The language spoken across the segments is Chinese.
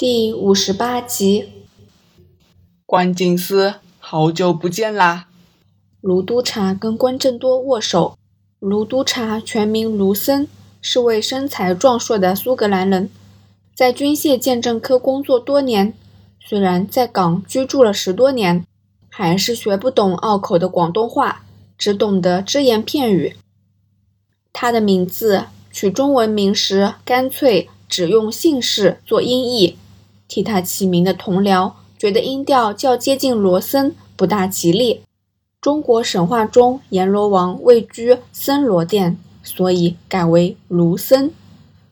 第五十八集，关锦司，好久不见啦！卢督察跟关正多握手。卢督察全名卢森，是位身材壮硕的苏格兰人，在军械鉴证科工作多年。虽然在港居住了十多年，还是学不懂拗口的广东话，只懂得只言片语。他的名字取中文名时，干脆只用姓氏做音译。替他起名的同僚觉得音调较接近罗森，不大吉利。中国神话中阎罗王位居森罗殿，所以改为卢森。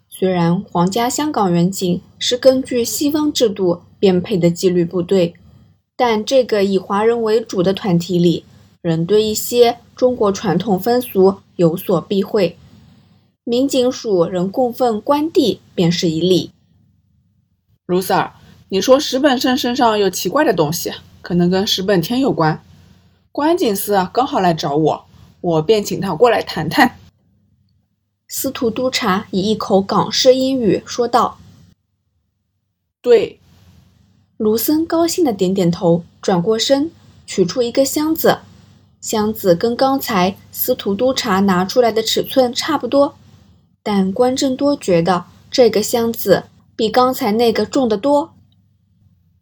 虽然皇家香港远警是根据西方制度编配的纪律部队，但这个以华人为主的团体里，仍对一些中国传统风俗有所避讳。民警署仍供奉关帝，便是一例。卢 Sir，你说石本胜身上有奇怪的东西，可能跟石本天有关。关警司刚好来找我，我便请他过来谈谈。司徒督察以一口港式英语说道：“对。”卢森高兴的点点头，转过身取出一个箱子，箱子跟刚才司徒督察拿出来的尺寸差不多，但关正多觉得这个箱子。比刚才那个重得多。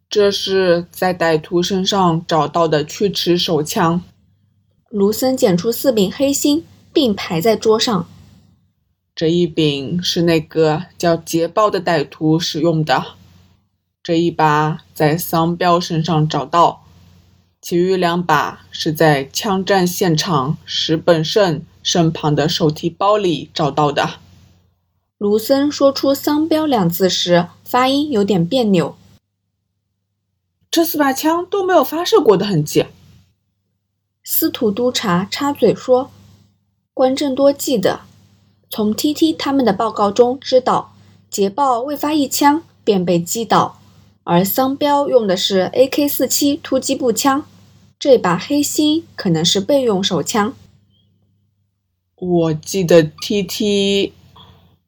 这是在歹徒身上找到的曲尺手枪。卢森捡出四柄黑心，并排在桌上。这一柄是那个叫捷豹的歹徒使用的，这一把在桑彪身上找到，其余两把是在枪战现场石本胜身旁的手提包里找到的。卢森说出“桑彪”两字时，发音有点别扭。这四把枪都没有发射过的痕迹。司徒督察插嘴说：“关正多记得，从 T.T 他们的报告中知道，捷豹未发一枪便被击倒，而桑彪用的是 A.K. 突击步枪，这把黑心可能是备用手枪。”我记得 T.T。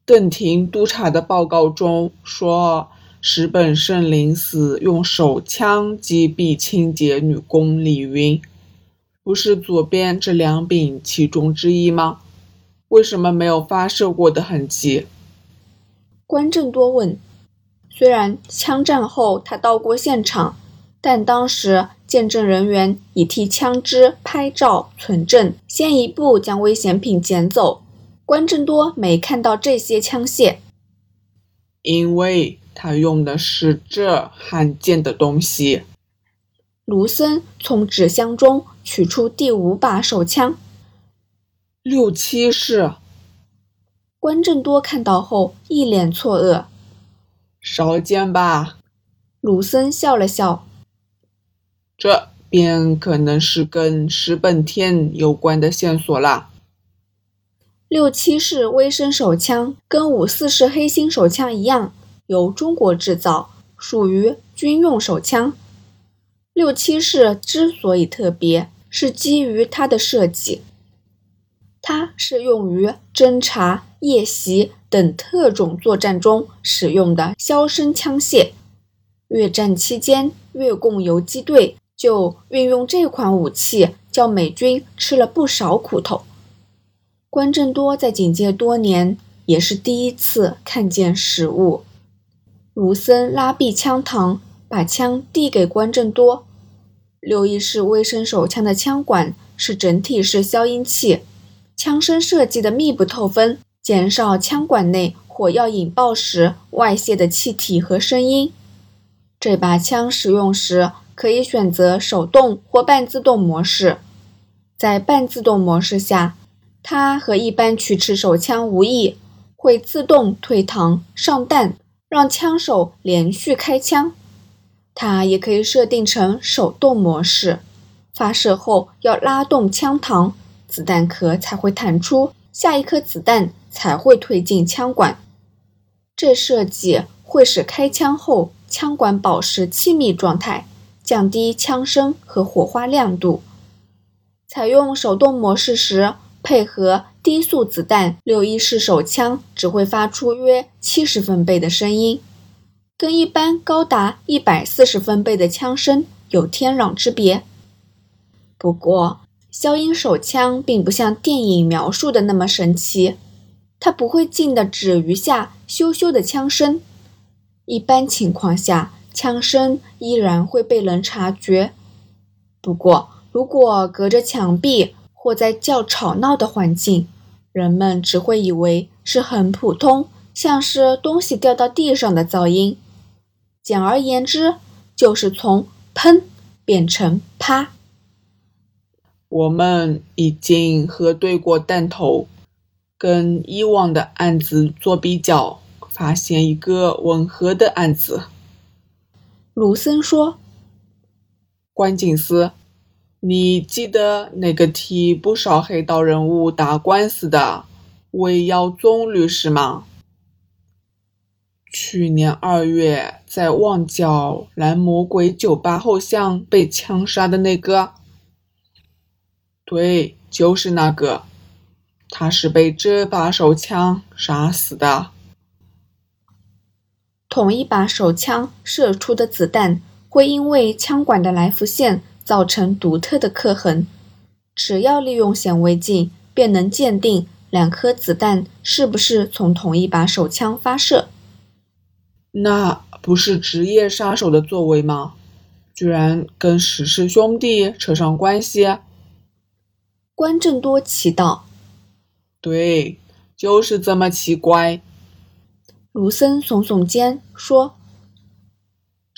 邓廷督察的报告中说，石本胜临死用手枪击毙清洁女工李云，不是左边这两柄其中之一吗？为什么没有发射过的痕迹？关正多问。虽然枪战后他到过现场，但当时见证人员已替枪支拍照存证，先一步将危险品捡走。关正多没看到这些枪械，因为他用的是这罕见的东西。卢森从纸箱中取出第五把手枪，六七式。关正多看到后一脸错愕，少见吧？卢森笑了笑，这便可能是跟石本天有关的线索了。六七式微声手枪跟五四式黑心手枪一样，由中国制造，属于军用手枪。六七式之所以特别，是基于它的设计，它是用于侦察、夜袭等特种作战中使用的消声枪械。越战期间，越共游击队就运用这款武器，叫美军吃了不少苦头。关正多在警界多年，也是第一次看见实物。卢森拉闭枪膛，把枪递给关正多。六一式微声手枪的枪管是整体式消音器，枪身设计的密不透风，减少枪管内火药引爆时外泄的气体和声音。这把枪使用时可以选择手动或半自动模式，在半自动模式下。它和一般曲尺手枪无异，会自动退膛上弹，让枪手连续开枪。它也可以设定成手动模式，发射后要拉动枪膛，子弹壳才会弹出，下一颗子弹才会推进枪管。这设计会使开枪后枪管保持气密状态，降低枪声和火花亮度。采用手动模式时。配合低速子弹，六一式手枪只会发出约七十分贝的声音。跟一般高达一百四十分贝的枪声有天壤之别。不过，消音手枪并不像电影描述的那么神奇，它不会静的只余下咻咻的枪声。一般情况下，枪声依然会被人察觉。不过，如果隔着墙壁或在较吵闹的环境，人们只会以为是很普通，像是东西掉到地上的噪音。简而言之，就是从“喷”变成“啪”。我们已经核对过弹头，跟以往的案子做比较，发现一个吻合的案子。卢森说：“关警司，你记得那个替不少黑道人物打官司的魏耀宗律师吗？”去年二月，在旺角蓝魔鬼酒吧后巷被枪杀的那个，对，就是那个，他是被这把手枪杀死的。同一把手枪射出的子弹会因为枪管的来福线造成独特的刻痕，只要利用显微镜，便能鉴定两颗子弹是不是从同一把手枪发射。那不是职业杀手的作为吗？居然跟史氏兄弟扯上关系？关正多奇道：“对，就是这么奇怪。”卢森耸耸肩说：“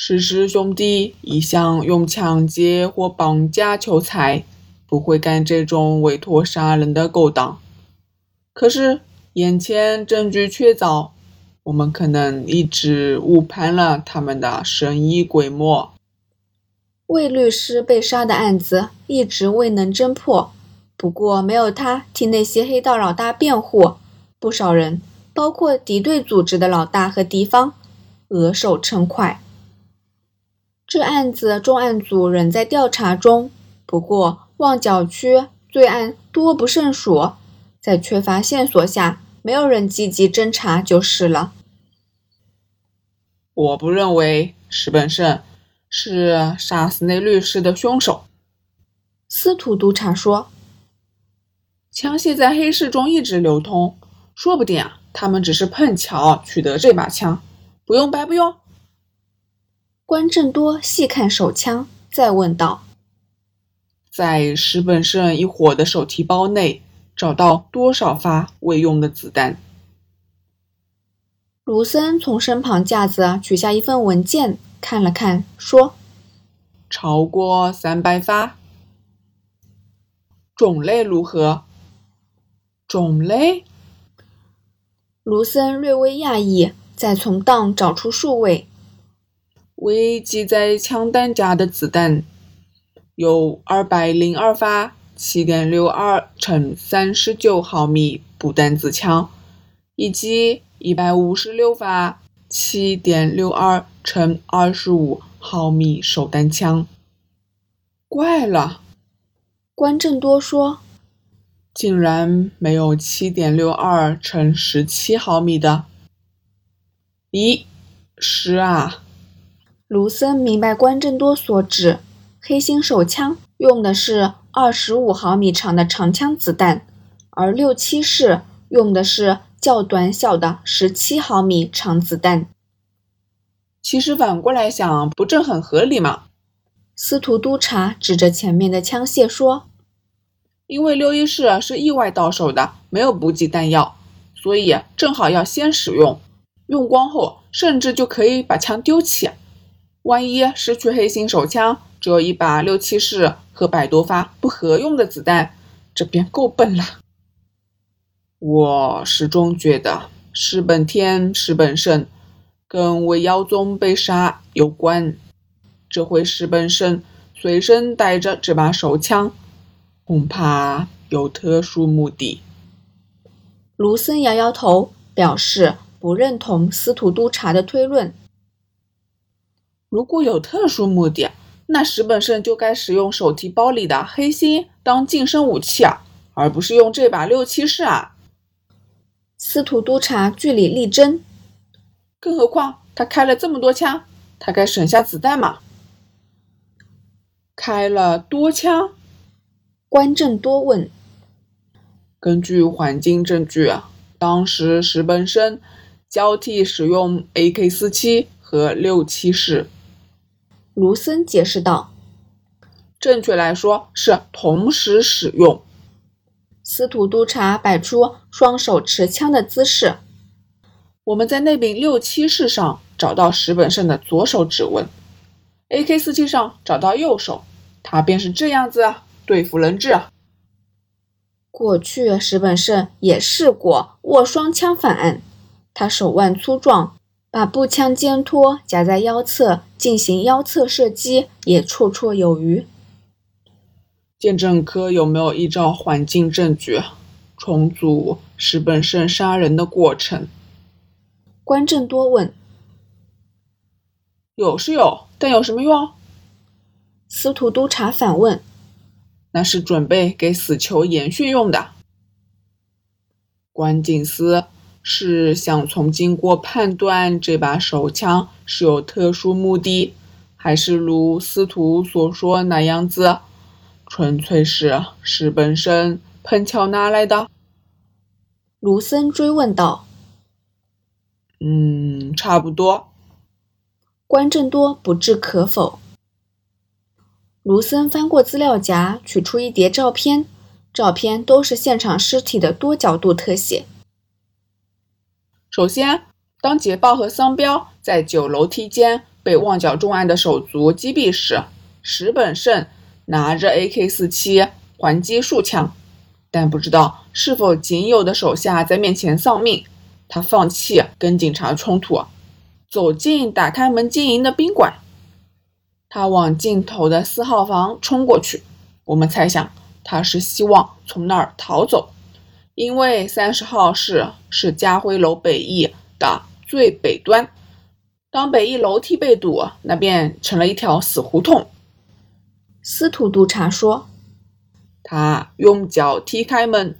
石氏兄弟一向用抢劫或绑架求财，不会干这种委托杀人的勾当。可是眼前证据确凿。”我们可能一直误判了他们的生意规模。魏律师被杀的案子一直未能侦破，不过没有他替那些黑道老大辩护，不少人，包括敌对组织的老大和敌方，额手称快。这案子重案组仍在调查中，不过旺角区罪案多不胜数，在缺乏线索下。没有人积极侦查就是了。我不认为石本胜是杀死那律师的凶手。司徒督察说：“枪械在黑市中一直流通，说不定啊，他们只是碰巧取得这把枪，不用白不用。”关正多细看手枪，再问道：“在石本胜一伙的手提包内。”找到多少发未用的子弹？卢森从身旁架子取下一份文件，看了看，说：“超过三百发。种类如何？种类？”卢森略微讶异，再从档找出数位。未记在枪弹夹的子弹有二百零二发。七点六二乘三十九毫米步弹子枪，以及一百五十六发七点六二乘二十五毫米手弹枪。怪了，关正多说，竟然没有七点六二乘十七毫米的。咦，是啊。卢森明白关正多所指，黑心手枪用的是。二十五毫米长的长枪子弹，而六七式用的是较短小的十七毫米长子弹。其实反过来想，不正很合理吗？司徒督察指着前面的枪械说：“因为六一式是意外到手的，没有补给弹药，所以正好要先使用。用光后，甚至就可以把枪丢弃。万一失去黑心手枪。”只有一把六七式和百多发不合用的子弹，这便够笨了。我始终觉得石本天、石本胜跟魏耀宗被杀有关。这回石本胜随身带着这把手枪，恐怕有特殊目的。卢森摇摇头，表示不认同司徒督察的推论。如果有特殊目的，那石本胜就该使用手提包里的黑心当近身武器啊，而不是用这把六七式啊。司徒督察据理力争。更何况他开了这么多枪，他该省下子弹嘛？开了多枪？关正多问。根据环境证据啊，当时石本胜交替使用 AK 四七和六七式。卢森解释道：“正确来说是同时使用。”司徒督察摆出双手持枪的姿势。我们在那柄六七式上找到石本胜的左手指纹，AK 四七上找到右手，他便是这样子对付人质。过去石本胜也试过握双枪犯案，他手腕粗壮，把步枪肩托夹在腰侧进行腰侧射击也绰绰有余。鉴证科有没有依照环境证据重组石本胜杀人的过程？关正多问。有是有，但有什么用？司徒督察反问。那是准备给死囚延续用的。关警司是想从经过判断这把手枪是有特殊目的，还是如司徒所说那样子，纯粹是石本身碰巧拿来的？卢森追问道。嗯，差不多。关正多不置可否。卢森翻过资料夹，取出一叠照片，照片都是现场尸体的多角度特写。首先，当捷豹和桑彪在九楼梯间被旺角重案的手足击毙时，石本胜拿着 AK-47 还击数枪，但不知道是否仅有的手下在面前丧命，他放弃跟警察冲突，走进打开门经营的宾馆。他往尽头的四号房冲过去，我们猜想他是希望从那儿逃走，因为三十号室是家辉楼北翼的最北端。当北翼楼梯被堵，那便成了一条死胡同。司徒督察说：“他用脚踢开门，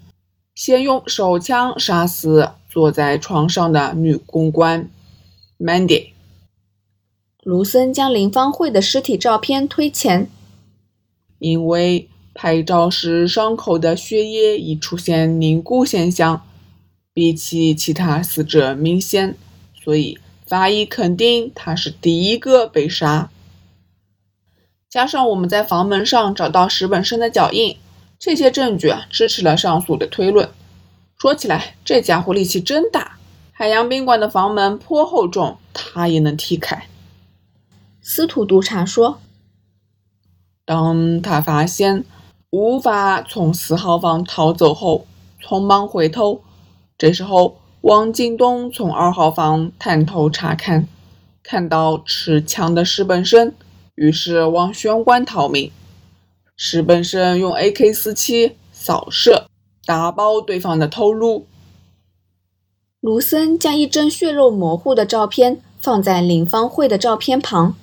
先用手枪杀死坐在床上的女公关 Mandy。”卢森将林芳慧的尸体照片推前，因为拍照时伤口的血液已出现凝固现象，比起其他死者明显，所以法医肯定他是第一个被杀。加上我们在房门上找到石本胜的脚印，这些证据支持了上述的推论。说起来，这家伙力气真大，海洋宾馆的房门颇厚重，他也能踢开。司徒督察说：“当他发现无法从四号房逃走后，匆忙回头。这时候，王进东从二号房探头查看，看到持枪的石本生，于是往玄关逃命。石本生用 AK-47 扫射，打爆对方的头颅。”卢森将一张血肉模糊的照片放在林芳慧的照片旁。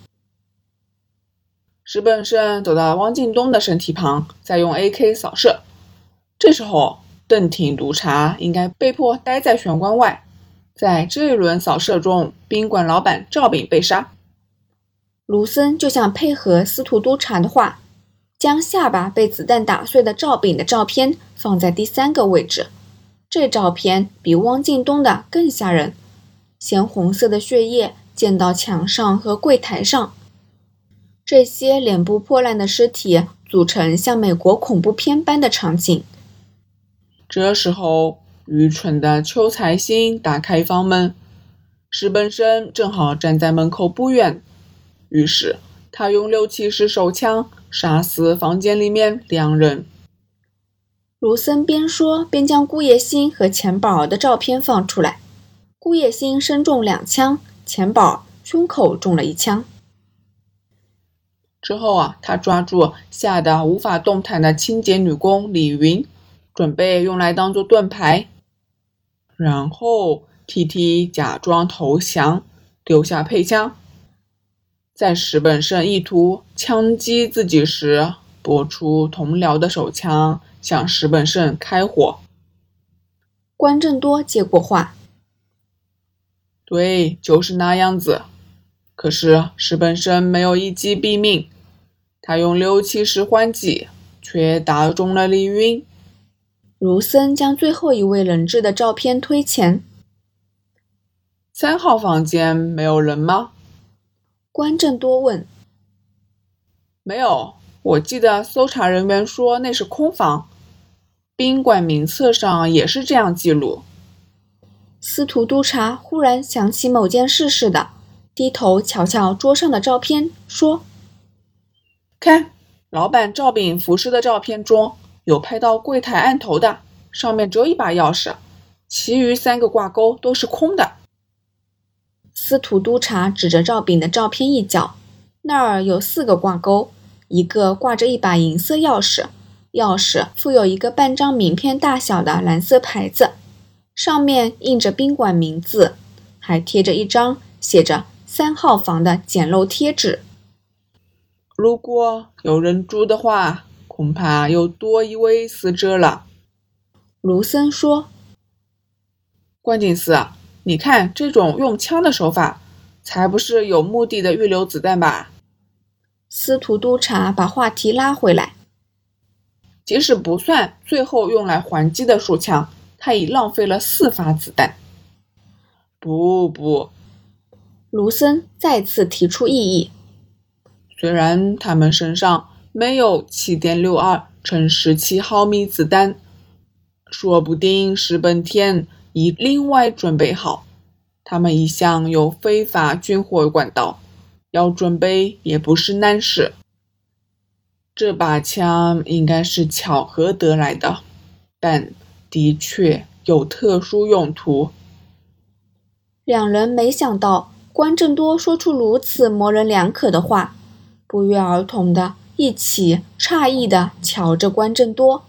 石本胜走到汪进东的身体旁，再用 AK 扫射。这时候，邓挺督察应该被迫待在玄关外。在这一轮扫射中，宾馆老板赵炳被杀。卢森就像配合司徒督察的话，将下巴被子弹打碎的赵炳的照片放在第三个位置。这照片比汪进东的更吓人，鲜红色的血液溅到墙上和柜台上。这些脸部破烂的尸体组成像美国恐怖片般的场景。这时候，愚蠢的邱财星打开房门，石本生正好站在门口不远。于是，他用六七式手枪杀死房间里面两人。卢森边说边将顾叶星和钱宝儿的照片放出来。顾叶星身中两枪，钱宝儿胸口中了一枪。之后啊，他抓住吓得无法动弹的清洁女工李云，准备用来当做盾牌。然后 T T 假装投降，丢下配枪，在石本胜意图枪击自己时，拨出同僚的手枪向石本胜开火。关正多接过话：“对，就是那样子。可是石本生没有一击毙命，他用六七式换击，却打中了李云。卢森将最后一位人质的照片推前。三号房间没有人吗？关正多问。没有，我记得搜查人员说那是空房，宾馆名册上也是这样记录。司徒督察忽然想起某件事似的，低头瞧瞧桌上的照片，说：“看，老板赵炳服饰的照片中有拍到柜台案头的，上面只有一把钥匙，其余三个挂钩都是空的。”司徒督察指着赵炳的照片一角，那儿有四个挂钩，一个挂着一把银色钥匙，钥匙附有一个半张名片大小的蓝色牌子。上面印着宾馆名字，还贴着一张写着“三号房”的简陋贴纸。如果有人住的话，恐怕又多一位死者了。卢森说：“关警司，你看这种用枪的手法，才不是有目的的预留子弹吧？”司徒督察把话题拉回来：“即使不算最后用来还击的数枪。”他已浪费了四发子弹。不不，卢森再次提出异议。虽然他们身上没有七点六二乘十七毫米子弹，说不定石本田已另外准备好。他们一向有非法军火管道，要准备也不是难事。这把枪应该是巧合得来的，但。的确有特殊用途。两人没想到关正多说出如此模棱两可的话，不约而同的一起诧异的瞧着关正多。